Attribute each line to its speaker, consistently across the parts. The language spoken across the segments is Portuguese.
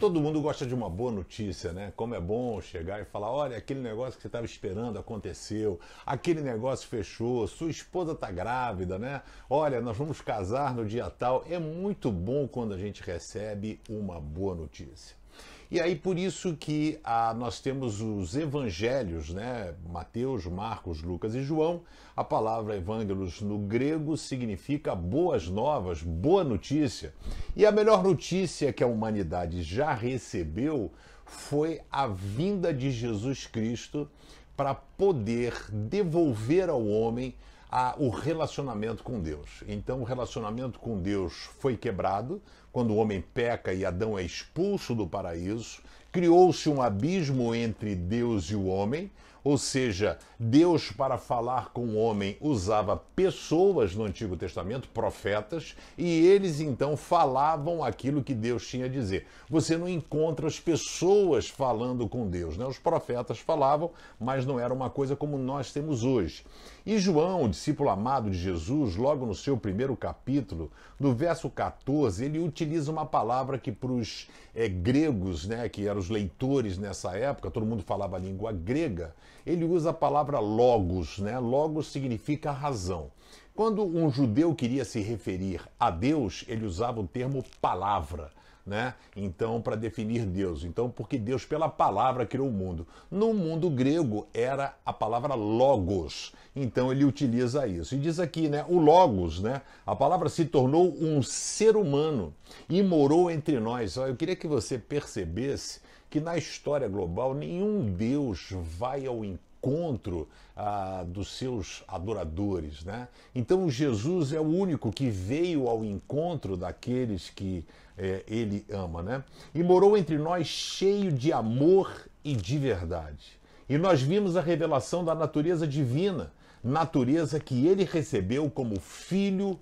Speaker 1: Todo mundo gosta de uma boa notícia, né? Como é bom chegar e falar: olha, aquele negócio que você estava esperando aconteceu, aquele negócio fechou, sua esposa está grávida, né? Olha, nós vamos casar no dia tal. É muito bom quando a gente recebe uma boa notícia. E aí por isso que ah, nós temos os evangelhos, né? Mateus, Marcos, Lucas e João. A palavra evangelos no grego significa boas novas, boa notícia. E a melhor notícia que a humanidade já recebeu foi a vinda de Jesus Cristo para poder devolver ao homem a, o relacionamento com Deus. Então, o relacionamento com Deus foi quebrado quando o homem peca e Adão é expulso do paraíso. Criou-se um abismo entre Deus e o homem, ou seja, Deus, para falar com o homem, usava pessoas no Antigo Testamento, profetas, e eles então falavam aquilo que Deus tinha a dizer. Você não encontra as pessoas falando com Deus, né? Os profetas falavam, mas não era uma coisa como nós temos hoje. E João, o discípulo amado de Jesus, logo no seu primeiro capítulo, no verso 14, ele utiliza uma palavra que para os é, gregos, né, que eram os leitores nessa época, todo mundo falava a língua grega, ele usa a palavra logos, né? Logos significa razão. Quando um judeu queria se referir a Deus, ele usava o termo palavra. Né? Então, para definir Deus. Então, porque Deus, pela palavra, criou o mundo. No mundo grego, era a palavra logos. Então, ele utiliza isso. E diz aqui, né? O logos, né? A palavra se tornou um ser humano e morou entre nós. Eu queria que você percebesse que na história global nenhum Deus vai ao encontro ah, dos seus adoradores, né? Então Jesus é o único que veio ao encontro daqueles que eh, ele ama, né? E morou entre nós cheio de amor e de verdade. E nós vimos a revelação da natureza divina, natureza que ele recebeu como filho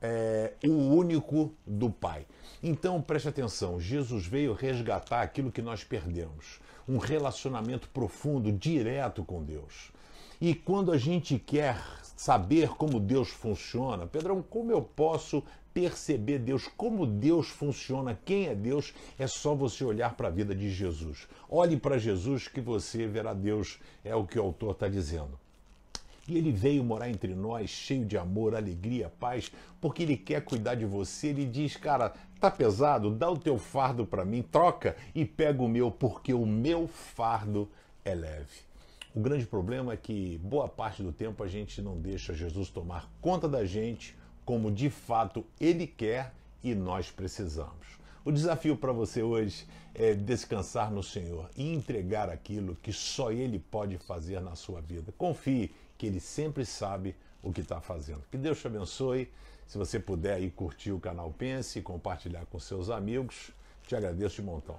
Speaker 1: é, o único do Pai. Então preste atenção: Jesus veio resgatar aquilo que nós perdemos, um relacionamento profundo, direto com Deus. E quando a gente quer saber como Deus funciona, Pedrão, como eu posso perceber Deus, como Deus funciona, quem é Deus, é só você olhar para a vida de Jesus. Olhe para Jesus que você verá Deus, é o que o autor está dizendo. E ele veio morar entre nós, cheio de amor, alegria, paz, porque ele quer cuidar de você. Ele diz, cara, tá pesado? Dá o teu fardo para mim, troca e pega o meu, porque o meu fardo é leve. O grande problema é que boa parte do tempo a gente não deixa Jesus tomar conta da gente como de fato ele quer e nós precisamos. O desafio para você hoje é descansar no Senhor e entregar aquilo que só Ele pode fazer na sua vida. Confie que Ele sempre sabe o que está fazendo. Que Deus te abençoe. Se você puder aí curtir o canal Pense e compartilhar com seus amigos, te agradeço de montão.